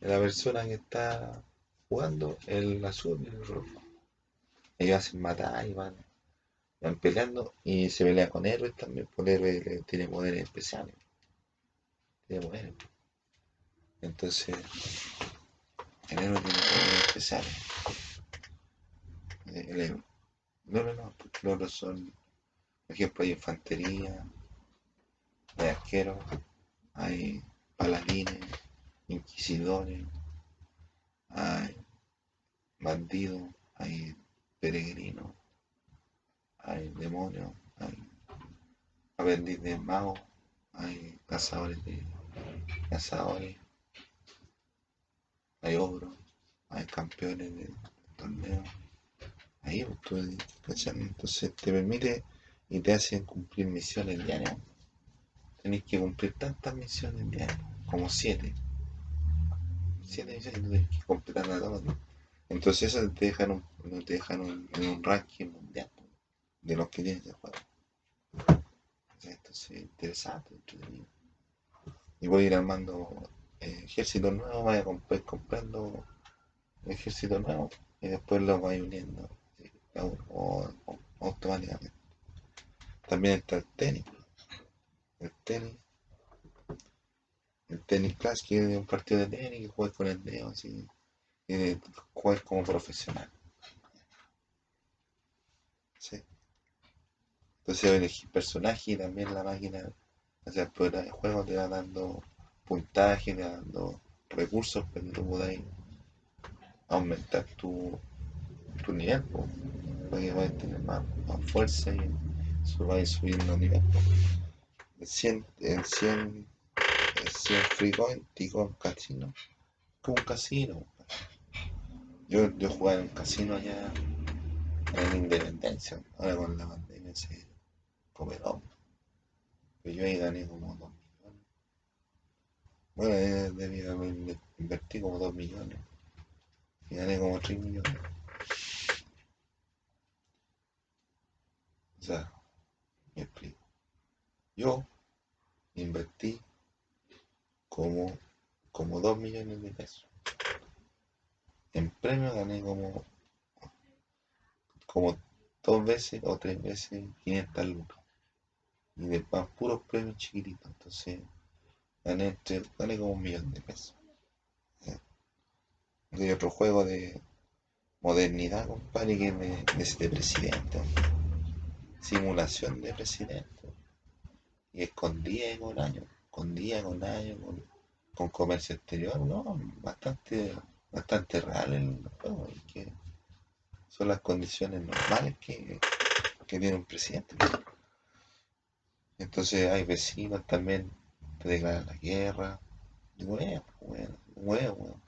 La persona que está jugando el azul y el rojo. Ellos hacen matar y van, van peleando y se pelea con héroes también, por héroe le- tiene poderes especiales. Tiene poderes. Entonces, el héroe tiene poderes especiales. El héroe. No, no, no, porque los son, ejemplo, hay infantería, hay arqueros, hay paladines, inquisidores, hay bandidos, hay peregrinos, hay demonios, hay aprendiz de magos, hay cazadores de cazadores, hay ogros, hay campeones de torneos. Ahí pues. Entonces te permite y te hacen cumplir misiones diarias. Tenés que cumplir tantas misiones diarias, como siete. Siete misiones tú tienes que completarlas los días. Entonces eso te dejan, un, no te dejan un- en un ranking mundial de los que tienes de juego. Entonces interesante. Y voy a ir armando eh, ejércitos nuevos, vaya comp- comprando ejércitos nuevos y después los vais uniendo ¿sí? o- o- automáticamente. También está el tenis. El tenis. El tenis que es un partido de tenis que juegas con el dedo así. Y juegas como profesional. ¿sí? Entonces elegir personaje y también la máquina, o sea, el de juego te va dando puntaje, te va dando recursos para que tú podáis aumentar tu, tu nivel, po, para que vayas a tener más, más fuerza y su- vayas subiendo el nivel. El 100, el 100, el 100 free coin, Ticón Casino, como un casino. Yo, yo jugaba en un casino allá en Independencia, ahora con la pandemia se cooperó. Pero yo ahí gané como 2 Bueno, eh, debía invertí como 2 millones. Y gané como 3 millones. O sea, me explico. Yo invertí como, como 2 millones de pesos. En premio gané como, como dos veces o tres veces 500 lucas. Y después puros premios chiquititos. Entonces gané, gané como un millón de pesos. Hay otro juego de modernidad, compadre, que es de, de- de presidente. Simulación de presidente. Y es con año. Con día, con año, con, comercio exterior. No, bastante, bastante real el juego. que son las condiciones normales que, tiene un presidente. Entonces hay vecinos también te declaran la guerra. Y huevo, huevo, huevo, huevo.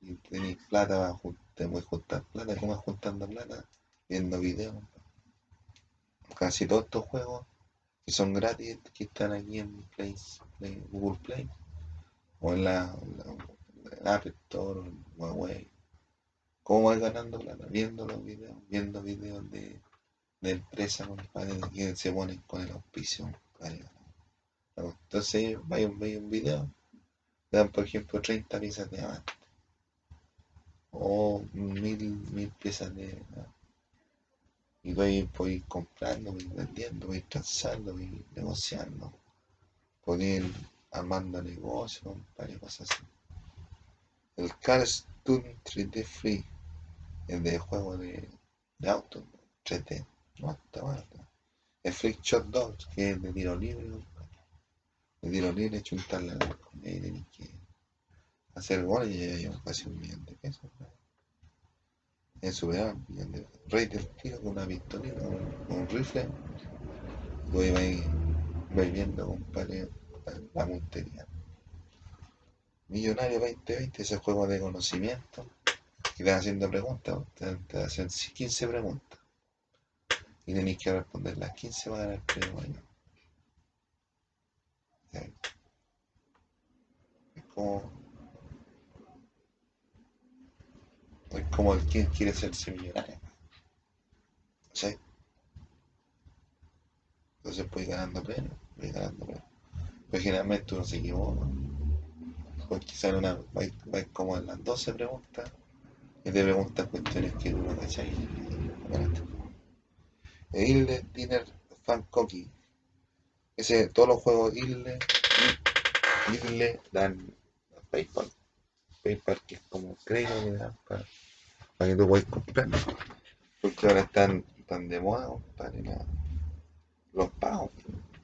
Y tenés plata, te voy a juntar plata, ¿cómo vas juntando plata? Viendo videos. Casi todos estos juegos que son gratis, que están aquí en Play, Google Play, o en la, la- en App Store, o en Huawei. ¿Cómo vas ganando? Viendo los videos, viendo videos de, de empresas, compadre, que se ponen con el auspicio, compadre. Entonces, vais veis un video, dan, por ejemplo, 30 piezas de diamante, o mil, mil piezas de... Y voy, voy comprando, voy vendiendo, voy transando, voy negociando, ir armando negocios, compadre, cosas así. El Cartoon 3D Free, el de juego de, de auto, 3D, no está está. El Flick Shot Dogs, que es de tiro libre, de tiro libre, arco, y ahí tenés que hacer goles y ya llevan casi un millón de pesos. compadre. Millón de pesos. Rey del tiro con una pistolita, con un, rifle, voy, voy, voy viendo, compadre, la, la puntería. Millonario 2020, ese juego de conocimiento, y te van haciendo preguntas, te, te hacen 15 preguntas. Y tenéis que responder las 15 para ganar el premio mayor. Es como, es como el quien quiere ser millonario. Entonces voy ganando premios, voy ganando. Pero generalmente uno se equivoca. Porque sale una, vais, vais como en las 12 preguntas y te preguntan cuestiones que uno no cachai. Ganaste. E Ille Dinner Fan Cookie. Ese, todos los juegos Ille, Ille dan PayPal. PayPal que es como crédito que dan para, para que tú puedas comprar. Porque ahora están, están de moda, compadre, los pagos.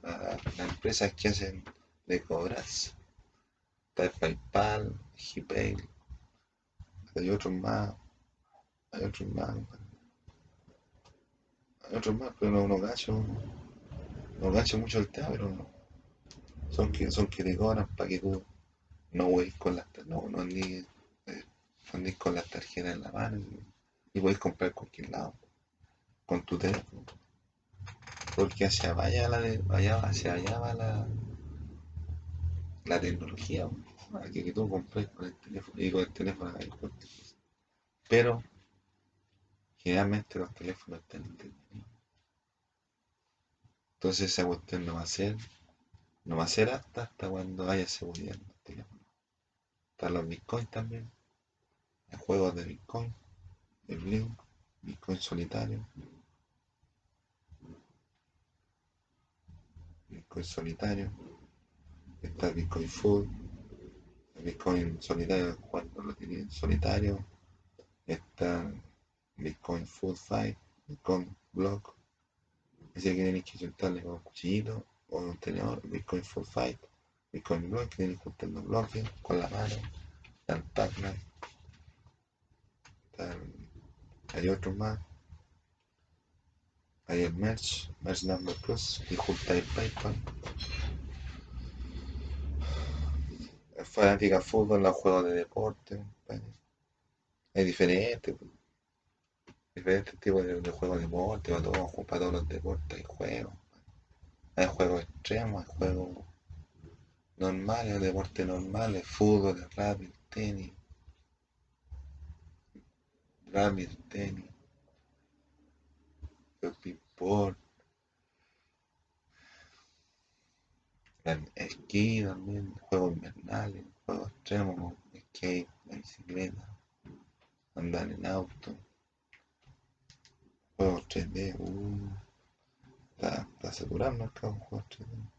la- Las empresas que hacen de cobrarse. Está el PayPal, hay otros más, hay otros más, hay otros más, pero no, no cacho, no cacho mucho el tema, pero no. son que son que te cobran para que tú no vayas con las no, no andes, no andes con las tarjetas en la mano y, puedes comprar cualquier lado con tu teléfono. Porque hacia allá, la hacia allá va la, la tecnología, para que, tú compres con el teléfono y con el teléfono cosa. Pero generalmente los teléfonos están entretenidos. Entonces esa cuestión no va a ser, no va a ser hasta, hasta cuando haya seguridad en los teléfonos. Están los bitcoins también, juegos de bitcoin, el Blink, bitcoin solitario, bitcoin solitario, está bitcoin full, bitcoin solitario cuando lo tiene en solitario, está bitcoin full fight, bitcoin block, ese que tenéis que juntarle con un cuchillito o un tenedor, bitcoin full fight, bitcoin block, que que juntar los bloques con la mano, El- hay otros más, hay el merch, merch number plus, y PayPal. El fanática fútbol, los juegos de deporte, hay diferentes, pues, diferentes tipos de, de juegos de deporte, para todos, para todos los deportes hay juegos, hay juegos extremos, juegos normales, deportes normales, fútbol, rugby, tenis, rugby, tenis, el ping-pong, esquí también, juegos invernales, juegos extremos, skate, la bicicleta, andar en auto, juegos 3D, uh, está saturado el mercado juegos 3D.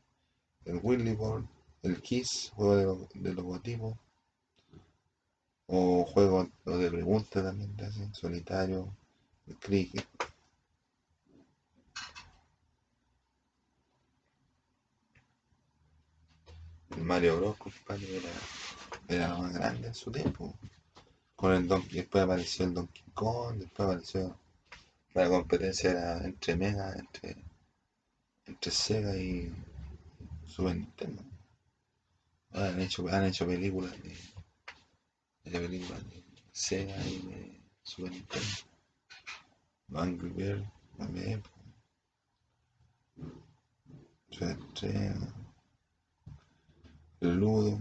El Willy Board, el Kiss, juego de, de logotipos, o juegos de preguntas también, hacen, solitario, el cricket. El Mario Bros, compadre, era, era lo más grande en su tiempo. Con el Donkey, después apareció el Donkey Kong, después apareció la competencia era entre Mega, entre, entre Sega y Super Nintendo. Han hecho, han hecho películas de, películas de Sega y de Super Nintendo. Angry Bird también. El Ludo.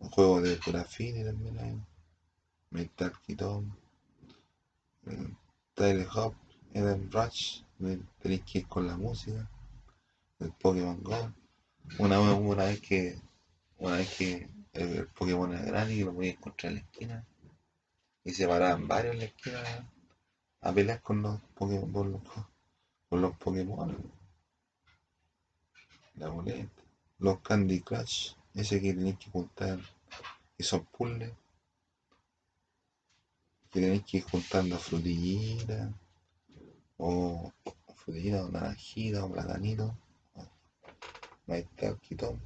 Un juego de Grafini también hay. Metal Keaton. Tyler Hop. Eden Rush. Tenéis que con la música. El Pokémon Go. Una, vez- una vez que una vez que el, Pokémon era grande y lo podía encontrar en la esquina. Y se paraban varios en la esquina a pelear con los Pokémon con los, con los Pokémon. La boleta los Candy Crush ese que tenéis que juntar que son puzzles. Que tenéis que ir juntando frutillitas o frutillitas o naranjitas o platanitos ahí está el Quitón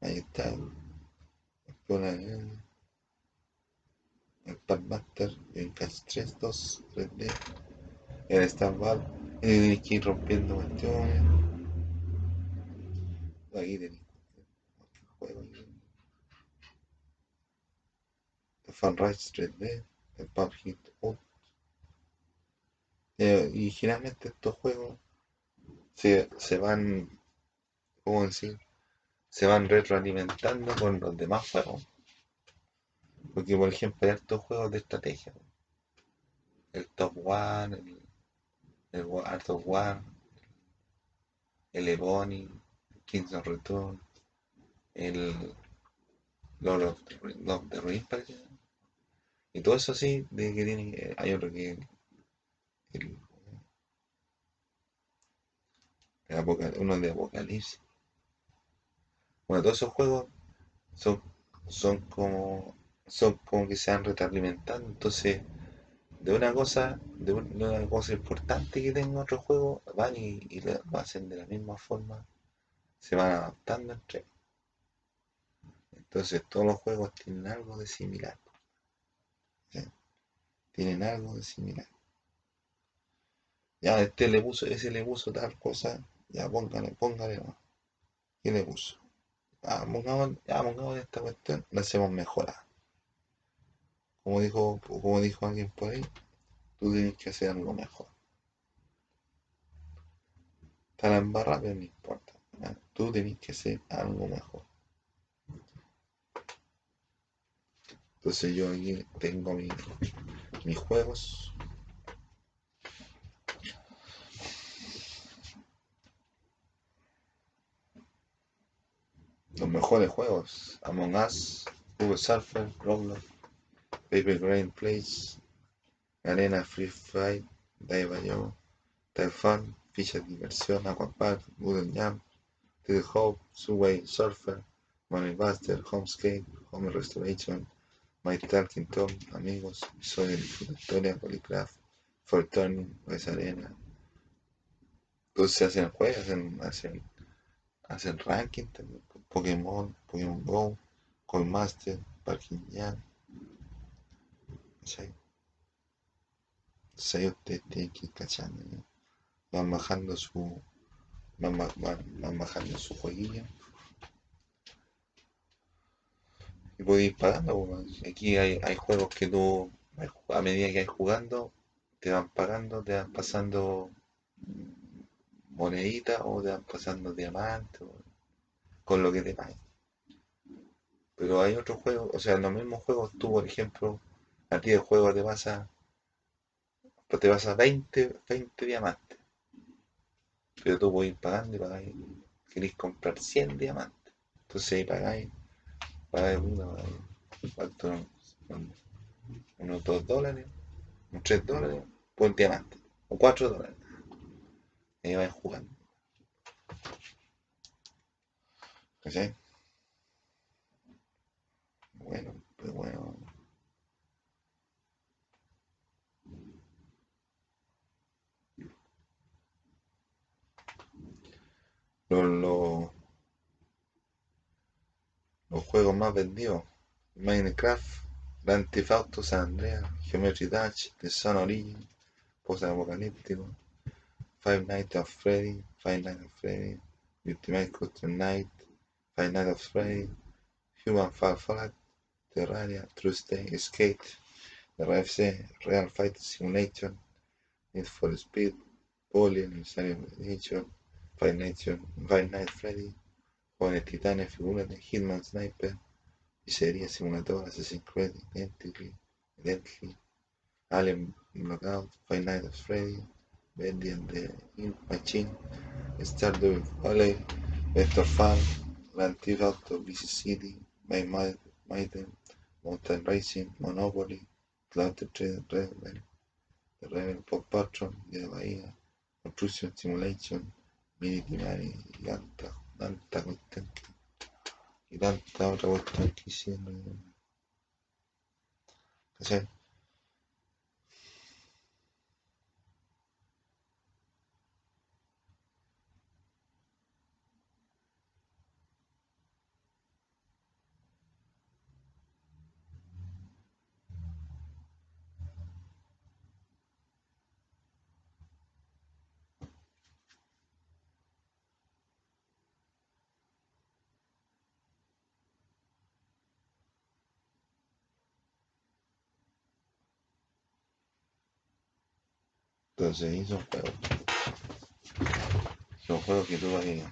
Ahí está el, el Padmaster, el Catch 3, 2, 3D, el tenéis que ir rompiendo cuestiones. Aquí cualquier juego. aquí. El Funrise 3D, el Pub Hit Out. Eh, y generalmente estos juegos se, se van, ¿cómo decir? Se van retroalimentando con los demás juegos. Porque, por ejemplo, hay estos juegos de estrategia. El Top One, el, el Art of War, el Ebony, Kings of Return, el Lord of the, Lord the Rings. Y todo eso sí, de que tiene, eh, hay otro que el, el, el uno de Apocalipsis. Bueno, todos esos juegos son, son como son como que se van retroalimentando. Entonces, de una cosa, de, un- de una cosa importante que tenga otro juego, van y, lo hacen de la misma forma, se van adaptando entre. Entonces, todos los juegos tienen algo de similar. Tienen algo de similar. Ya, este le puso, ese le puso tal cosa, ya póngale, póngale no. ¿Qué le puso? Ah, pongamos, ya pongamos esta cuestión, la hacemos mejorada. Como dijo, como dijo alguien por ahí, tú tienes que hacer algo mejor. Está la embarrada, pero no importa. Tú tienes que hacer algo mejor. Entonces yo aquí tengo mi- mis juegos. Mejores juegos. Among Us, Google Surfer, Roblox, Paper Grain Place, Arena Free Fire, Daibayo, Typhon, Ficha de Diversión, Aquapark, Google Jam, Tidal Hope, Subway Surfer, Money Buster, Homescape, Home Restoration, My Talking Tom, Amigos, Soy de Historia, Polycraft, For Turning, West Arena. Entonces hacen juegos, hacen, hacen, hacen ranking también, Pokémon, Pokémon Go, Coinmaster, Parking Jam. ahí ustedes tienen que ir cachando. Van bajando su. Van, van, van bajando su jueguillo. Y podéis ir pagando. Aquí hay, hay juegos que tú, a medida que vais jugando, te van pagando, te van pasando moneditas o te van pasando diamantes con lo que te paguen. Pero hay otros juegos, o sea, en los mismos juegos tú, por ejemplo, a ti el juego te pasa, te pasa 20, 20 diamantes. Pero tú puedes ir pagando y pagáis, queréis comprar 100 diamantes. Entonces ahí pagáis, pagáis uno, pagáis, Unos 2 dólares, unos 3 dólares por diamante, o 4 dólares. Ahí vais jugando. ¿Cachai? Bueno, pues bueno. Los, los, los juegos más vendidos. Minecraft, Grand Theft Auto San Andreas, Geometry Dash, The Sun Origin, Post Apocalíptico, Five Nights at Freddy, Five Nights at Freddy, Ultimate Custom Night, Five Nights at Freddy, Human Fall Flat, Terraria, True Stay, Skate, RFC, Real Fight Simulation, Need for Speed, Poly, Aniversario Edition, Five Nights, Five Nights Freddy, Jóvenes Titanes, Figúrate, Hitman Sniper, Pizzería Simulator, Assassin's Creed, Identity, Identity, Alien Knockout, Five Nights at Freddy, Ink Machine, Stardew Valley, Vector Farm, Auto, Vice City, My Maiden, Mountain Racing, Monopoly, Cloud Trade, Rebel, The Rebel Pop Patrol, de Bahía, Simulation, Mini Timari y tanta, tanta otra que hicieron. Entonces ahí son juegos. Son juegos que tú vas ahí.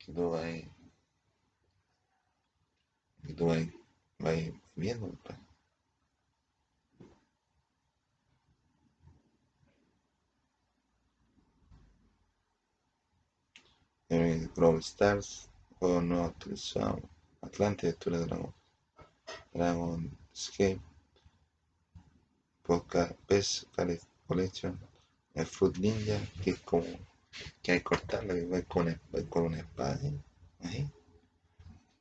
Que tú vas ahí. Que tú vas vas viendo. pues. Eh, Brawl Stars, juegos nuevos actualizados. Atlante, Historia de Dragon. Dragon Escape. Podcast PES Collection. El Fruit Ninja, que es como que hay que cortarlo, que va con, va con una espada. ¿sí? Ahí.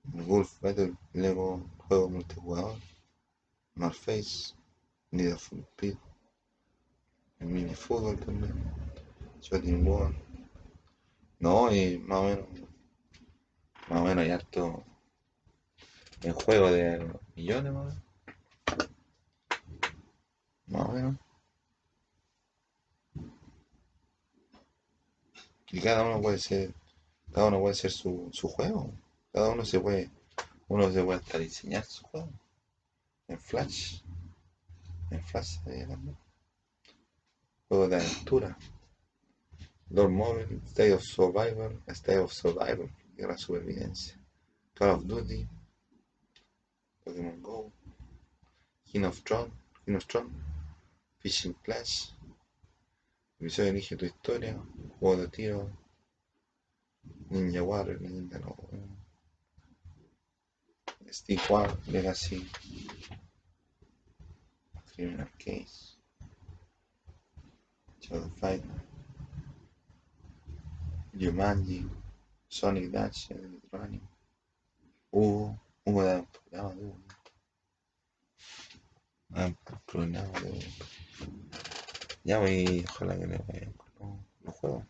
Wolf Battle, Lego, juego multijugador. Norface, Need for Speed. El mini fútbol también. Shooting War. No, y más o menos. Más o menos hay harto. El juego de millones más. Más o menos. Y cada uno puede ser. Cada uno puede ser su, su juego. Cada uno se puede. Uno se puede hasta diseñar su juego. En Flash. En Flash también. Juegos de aventura. Lord Mobile, State of Survivor, State of Survivor, Guerra Supervivencia. Call of Duty, Pokémon Go, King of Tron, King of Tron, Fishing Clash, Episodio Elige tu historia, Juego de tiro, Ninja Warrior, Ninja no, Steve War, Legacy, Criminal Case, Shadow Fight, Jumanji, Sonic Dash, Running, Hugo, Hugo da un programa de Hugo. Ah, programa de Hugo. Ya voy, ojalá que no, no, no juego.